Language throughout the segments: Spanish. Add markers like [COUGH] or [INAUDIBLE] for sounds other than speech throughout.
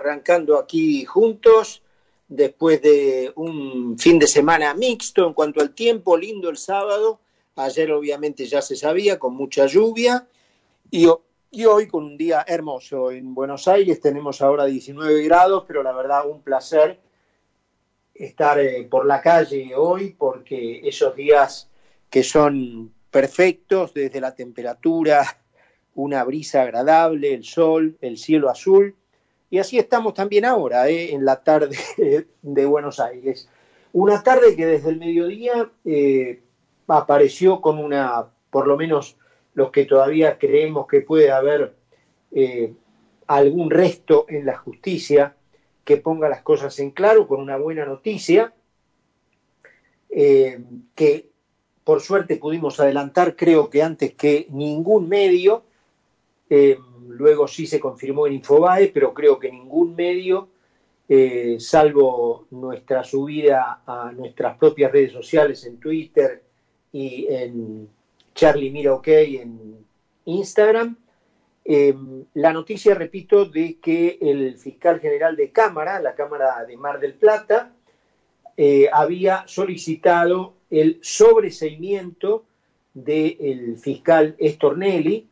arrancando aquí juntos después de un fin de semana mixto en cuanto al tiempo, lindo el sábado. Ayer obviamente ya se sabía, con mucha lluvia. Y, y hoy con un día hermoso. En Buenos Aires tenemos ahora 19 grados, pero la verdad un placer estar eh, por la calle hoy porque esos días que son perfectos desde la temperatura, una brisa agradable, el sol, el cielo azul. Y así estamos también ahora, ¿eh? en la tarde [LAUGHS] de Buenos Aires. Una tarde que desde el mediodía eh, apareció con una, por lo menos los que todavía creemos que puede haber eh, algún resto en la justicia que ponga las cosas en claro, con una buena noticia, que por suerte pudimos adelantar, creo que antes que ningún medio, luego sí se confirmó en Infobae, pero creo que ningún medio, eh, salvo nuestra subida a nuestras propias redes sociales en Twitter y en Charlie Mira OK en Instagram, eh, la noticia, repito, de que el fiscal general de Cámara, la Cámara de Mar del Plata, había solicitado el sobreseimiento del fiscal Estornelli,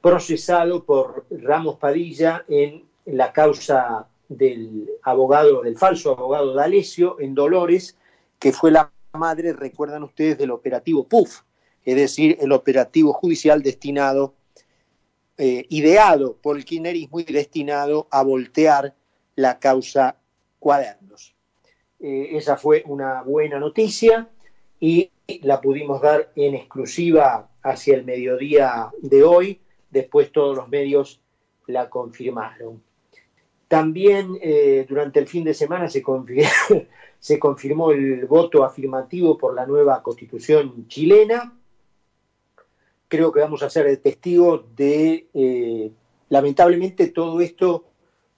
procesado por Ramos Padilla en la causa del abogado, del falso abogado D'Alessio en Dolores, que fue la madre, recuerdan ustedes, del operativo PUF, es decir, el operativo judicial destinado, eh, ideado por el kirchnerismo y destinado a voltear la causa cuadernos. Eh, esa fue una buena noticia y la pudimos dar en exclusiva hacia el mediodía de hoy después todos los medios la confirmaron. También eh, durante el fin de semana [LAUGHS] se confirmó, el voto afirmativo por la nueva constitución chilena. Creo que vamos a ser el testigo de, eh, lamentablemente todo esto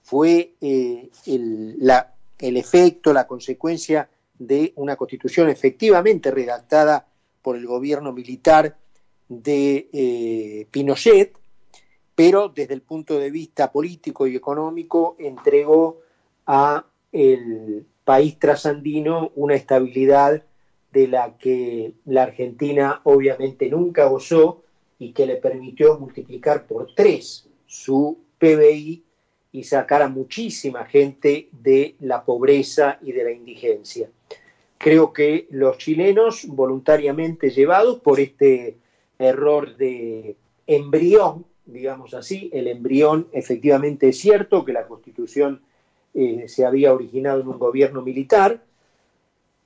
fue eh, el efecto, la consecuencia de una constitución efectivamente redactada por el gobierno militar de Pinochet, pero desde el punto de vista político y económico entregó a el país trasandino una estabilidad de la que la Argentina obviamente nunca gozó y que le permitió multiplicar por tres su PBI y sacar a muchísima gente de la pobreza y de la indigencia. Creo que los chilenos, voluntariamente llevados por este error de embrión digamos así, el embrión efectivamente es cierto que la constitución eh, se había originado en un gobierno militar,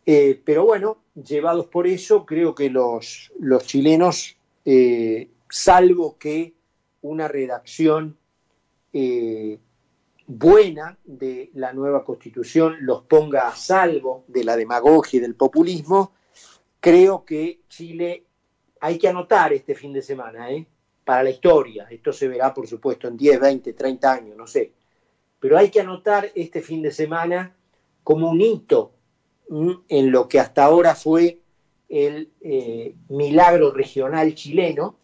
eh, pero bueno, llevados por eso, creo que los, chilenos, eh, salvo que una redacción buena de la nueva constitución los ponga a salvo de la demagogia y del populismo, creo que Chile hay que anotar este fin de semana, ¿eh? Para la historia. Esto se verá, por supuesto, en 10, 20, 30 años, no sé. Pero hay que anotar este fin de semana como un hito en lo que hasta ahora fue el eh, milagro regional chileno,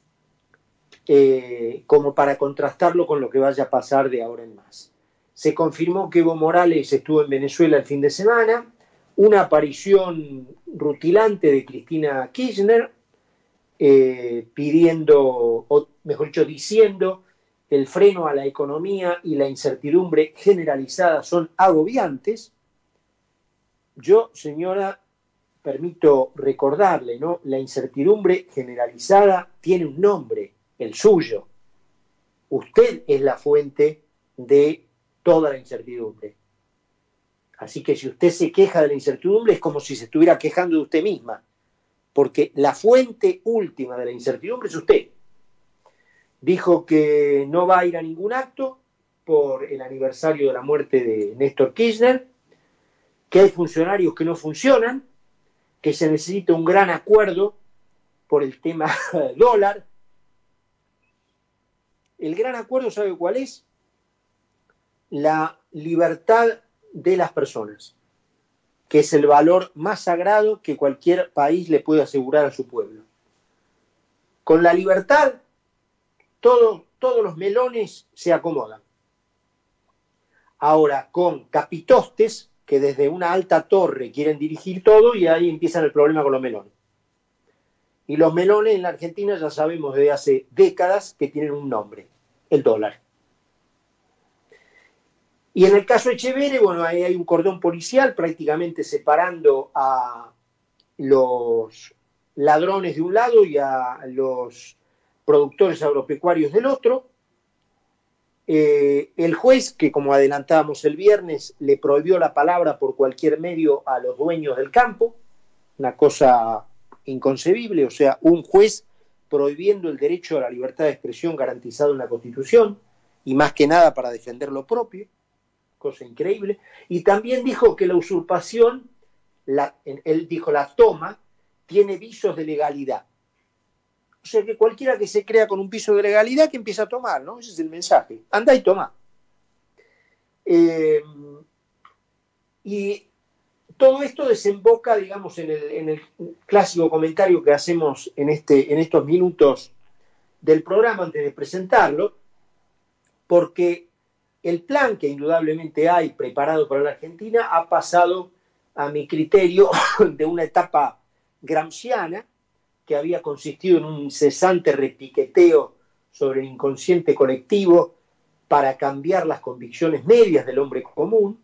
eh, como para contrastarlo con lo que vaya a pasar de ahora en más. Se confirmó que Evo Morales estuvo en Venezuela el fin de semana, una aparición rutilante de Cristina Kirchner, eh, pidiendo, o mejor dicho, diciendo el freno a la economía y la incertidumbre generalizada son agobiantes, yo, señora, permito recordarle, ¿no? La incertidumbre generalizada tiene un nombre, el suyo. Usted es la fuente de toda la incertidumbre. Así que si usted se queja de la incertidumbre es como si se estuviera quejando de usted misma porque la fuente última de la incertidumbre es usted. Dijo que no va a ir a ningún acto por el aniversario de la muerte de Néstor Kirchner, que hay funcionarios que no funcionan, que se necesita un gran acuerdo por el tema [LAUGHS] dólar. El gran acuerdo, ¿sabe cuál es? La libertad de las personas que es el valor más sagrado que cualquier país le puede asegurar a su pueblo. Con la libertad, todos los melones se acomodan. ahora con capitostes que desde una alta torre quieren dirigir todo y ahí empiezan el problema con los melones. Y los melones en la Argentina ya sabemos desde hace décadas que tienen un nombre, el dólar. Y en el caso de bueno, ahí hay un cordón policial prácticamente separando a los ladrones de un lado y a los productores agropecuarios del otro. Eh, el juez, que como adelantábamos el viernes, le prohibió la palabra por cualquier medio a los dueños del campo, una cosa inconcebible, o sea, un juez prohibiendo el derecho a la libertad de expresión garantizado en la Constitución, y más que nada para defender lo propio, cosa increíble, y también dijo que la usurpación, él dijo la toma, tiene visos de legalidad. O sea que cualquiera que se crea con un piso de legalidad que empieza a tomar, ¿no? Ese es el mensaje. Anda y toma. Eh, y todo esto desemboca, digamos, en el, clásico comentario que hacemos en, este, en estos minutos del programa antes de presentarlo, porque el plan que indudablemente hay preparado para la Argentina ha pasado, a mi criterio, [LAUGHS] de una etapa gramsciana que había consistido en un cesante repiqueteo sobre el inconsciente colectivo para cambiar las convicciones medias del hombre común,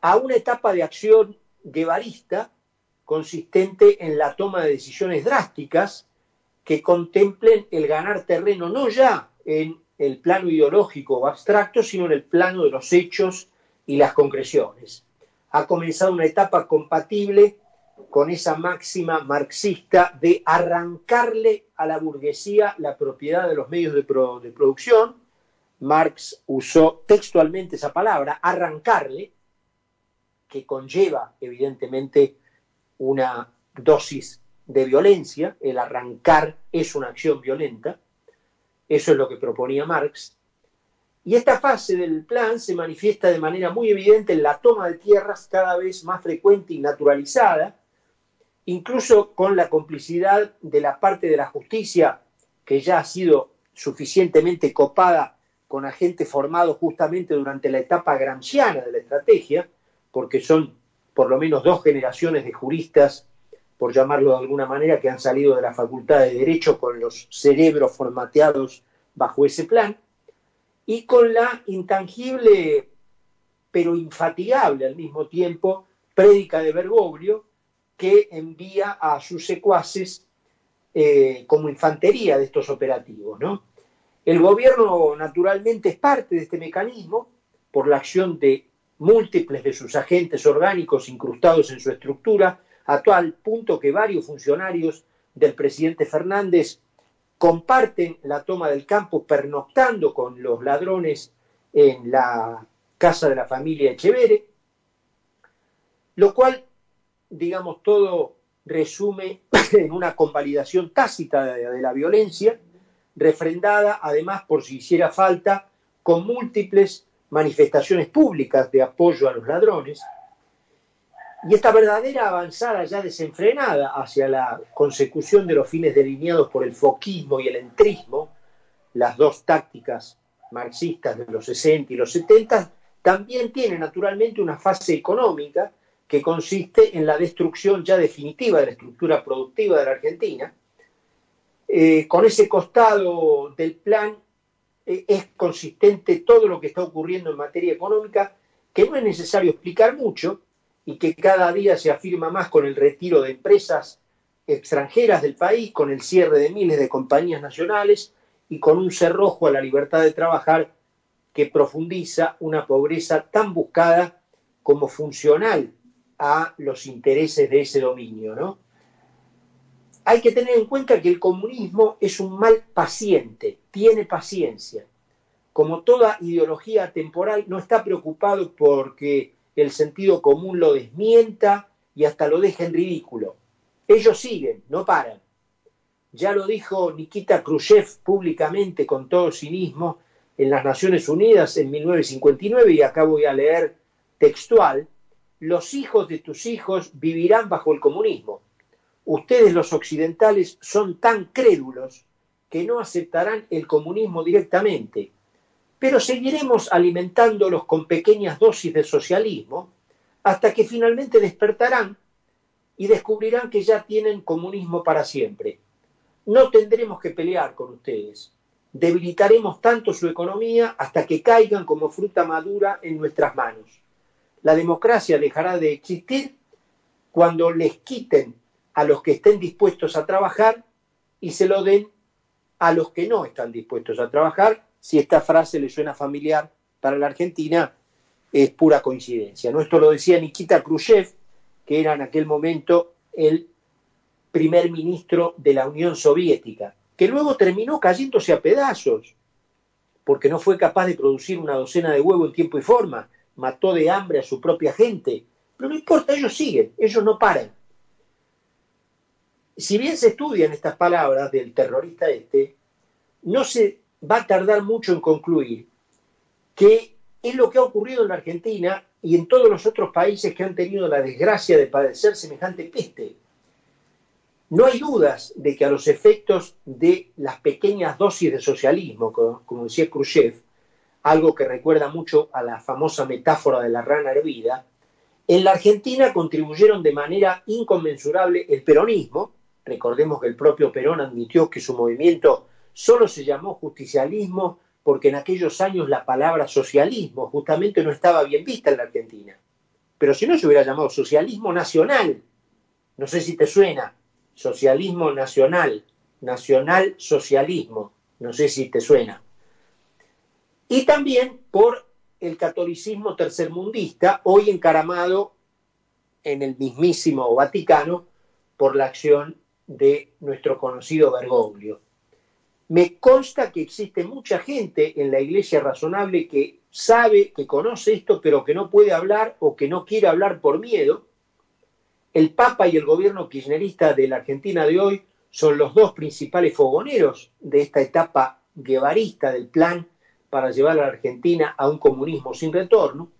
a una etapa de acción guevarista consistente en la toma de decisiones drásticas que contemplen el ganar terreno no ya en el plano ideológico o abstracto, sino en el plano de los hechos y las concreciones. Ha comenzado una etapa compatible con esa máxima marxista de arrancarle a la burguesía la propiedad de los medios de, de producción. Marx usó textualmente esa palabra, arrancarle, que conlleva evidentemente una dosis de violencia, el arrancar es una acción violenta, eso es lo que proponía Marx, y esta fase del plan se manifiesta de manera muy evidente en la toma de tierras cada vez más frecuente y naturalizada, incluso con la complicidad de la parte de la justicia que ya ha sido suficientemente copada con agentes formados justamente durante la etapa gramsciana de la estrategia, porque son por lo menos dos generaciones de juristas, por llamarlo de alguna manera, que han salido de la Facultad de Derecho con los cerebros formateados bajo ese plan, y con la intangible pero infatigable al mismo tiempo prédica de Bergoglio, que envía a sus secuaces eh, como infantería de estos operativos. ¿no? El gobierno naturalmente es parte de este mecanismo por la acción de múltiples de sus agentes orgánicos incrustados en su estructura, a tal punto que varios funcionarios del presidente Fernández comparten la toma del campo pernoctando con los ladrones en la casa de la familia Echevere, lo cual digamos, todo resume [LAUGHS] en una convalidación tácita de, la violencia, refrendada además por si hiciera falta con múltiples manifestaciones públicas de apoyo a los ladrones. Y esta verdadera avanzada ya desenfrenada hacia la consecución de los fines delineados por el foquismo y el entrismo, las dos tácticas marxistas de los 60 y los 70, también tiene naturalmente una fase económica que consiste en la destrucción ya definitiva de la estructura productiva de la Argentina. Eh, con ese costado del plan eh, es consistente todo lo que está ocurriendo en materia económica, que no es necesario explicar mucho y que cada día se afirma más con el retiro de empresas extranjeras del país, con el cierre de miles de compañías nacionales y con un cerrojo a la libertad de trabajar que profundiza una pobreza tan buscada como funcional a los intereses de ese dominio, ¿no? Hay que tener en cuenta que el comunismo es un mal paciente, tiene paciencia. Como toda ideología temporal, no está preocupado porque el sentido común lo desmienta y hasta lo deja en ridículo. Ellos siguen, no paran. Ya lo dijo Nikita Khrushchev públicamente con todo cinismo en las Naciones Unidas en 1959 y acá voy a leer textual los hijos de tus hijos vivirán bajo el comunismo. Ustedes los occidentales son tan crédulos que no aceptarán el comunismo directamente. Pero seguiremos alimentándolos con pequeñas dosis de socialismo hasta que finalmente despertarán y descubrirán que ya tienen comunismo para siempre. No tendremos que pelear con ustedes. Debilitaremos tanto su economía hasta que caigan como fruta madura en nuestras manos. La democracia dejará de existir cuando les quiten a los que estén dispuestos a trabajar y se lo den a los que no están dispuestos a trabajar. Si esta frase le suena familiar para la Argentina, es pura coincidencia. ¿no? Esto lo decía Nikita Khrushchev, que era en aquel momento el primer ministro de la Unión Soviética, que luego terminó cayéndose a pedazos, porque no fue capaz de producir una docena de huevos en tiempo y forma, mató de hambre a su propia gente, pero no importa, ellos siguen, ellos no paran. Si bien se estudian estas palabras del terrorista este, no se va a tardar mucho en concluir que es lo que ha ocurrido en la Argentina y en todos los otros países que han tenido la desgracia de padecer semejante peste. No hay dudas de que a los efectos de las pequeñas dosis de socialismo, como, decía Khrushchev, algo que recuerda mucho a la famosa metáfora de la rana hervida, en la Argentina contribuyeron de manera inconmensurable el peronismo. Recordemos que el propio Perón admitió que su movimiento solo se llamó justicialismo porque en aquellos años la palabra socialismo justamente no estaba bien vista en la Argentina. Pero si no se hubiera llamado socialismo nacional, no sé si te suena, socialismo nacional, nacional socialismo, no sé si te suena. Y también por el catolicismo tercermundista, hoy encaramado en el mismísimo Vaticano por la acción de nuestro conocido Bergoglio. Me consta que existe mucha gente en la iglesia razonable que sabe, que conoce esto, pero que no puede hablar o que no quiere hablar por miedo, el Papa y el gobierno kirchnerista de la Argentina de hoy son los dos principales fogoneros de esta etapa guevarista del plan para llevar a la Argentina a un comunismo sin retorno.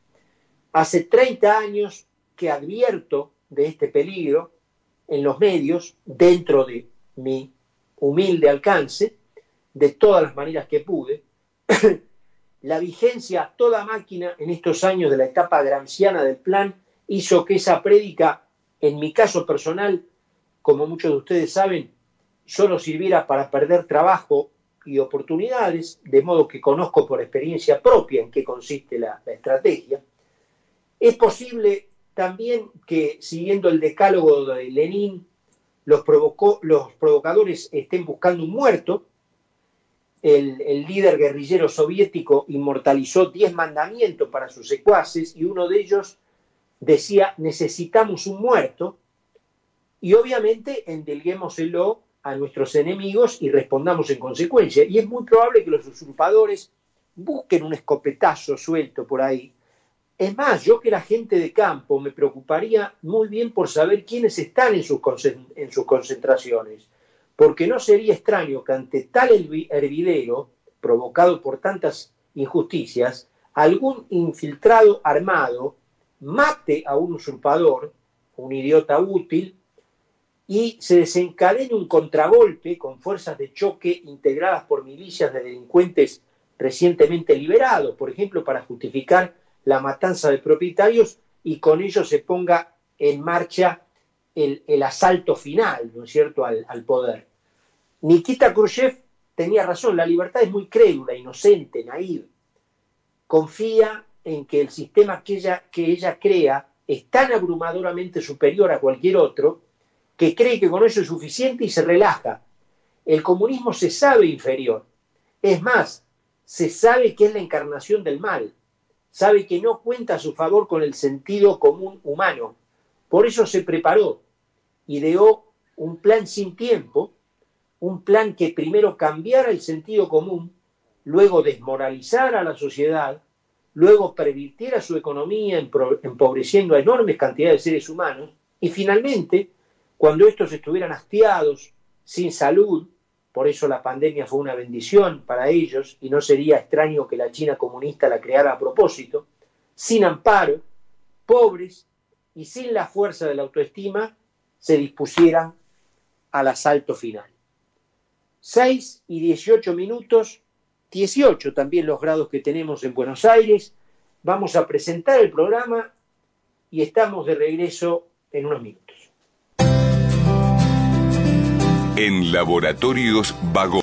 Hace 30 años que advierto de este peligro en los medios, dentro de mi humilde alcance, de todas las maneras que pude. [COUGHS] la vigencia a toda máquina en estos años de la etapa granciana del plan hizo que esa prédica en mi caso personal, como muchos de ustedes saben, solo sirviera para perder trabajo y oportunidades, de modo que conozco por experiencia propia en qué consiste la, estrategia. Es posible también que, siguiendo el decálogo de Lenin, los, los provocadores estén buscando un muerto. El, líder guerrillero soviético inmortalizó diez mandamientos para sus secuaces y uno de ellos decía, necesitamos un muerto, y obviamente endelguémoselo a nuestros enemigos y respondamos en consecuencia. Y es muy probable que los usurpadores busquen un escopetazo suelto por ahí. Es más, yo que era gente de campo me preocuparía muy bien por saber quiénes están en sus concentraciones, porque no sería extraño que ante tal hervidero, provocado por tantas injusticias, algún infiltrado armado mate a un usurpador, un idiota útil, y se desencadene un contragolpe con fuerzas de choque integradas por milicias de delincuentes recientemente liberados, por ejemplo, para justificar la matanza de propietarios y con ello se ponga en marcha el, asalto final, ¿no es cierto?, al, poder. Nikita Khrushchev tenía razón, la libertad es muy crédula, inocente, naive. Confía en que el sistema que ella, que ella crea es tan abrumadoramente superior a cualquier otro que cree que con eso es suficiente y se relaja. El comunismo se sabe inferior. Es más, se sabe que es la encarnación del mal. Sabe que no cuenta a su favor con el sentido común humano. Por eso se preparó, ideó un plan sin tiempo, un plan que primero cambiara el sentido común, luego desmoralizara a la sociedad, luego pervirtiera su economía empobreciendo a enormes cantidades de seres humanos y finalmente, cuando estos estuvieran hastiados, sin salud, por eso la pandemia fue una bendición para ellos y no sería extraño que la China comunista la creara a propósito, sin amparo, pobres y sin la fuerza de la autoestima, se dispusieran al asalto final. Seis y dieciocho minutos 18 también los grados que tenemos en Buenos Aires. Vamos a presentar el programa y estamos de regreso en unos minutos. En Laboratorios Vago.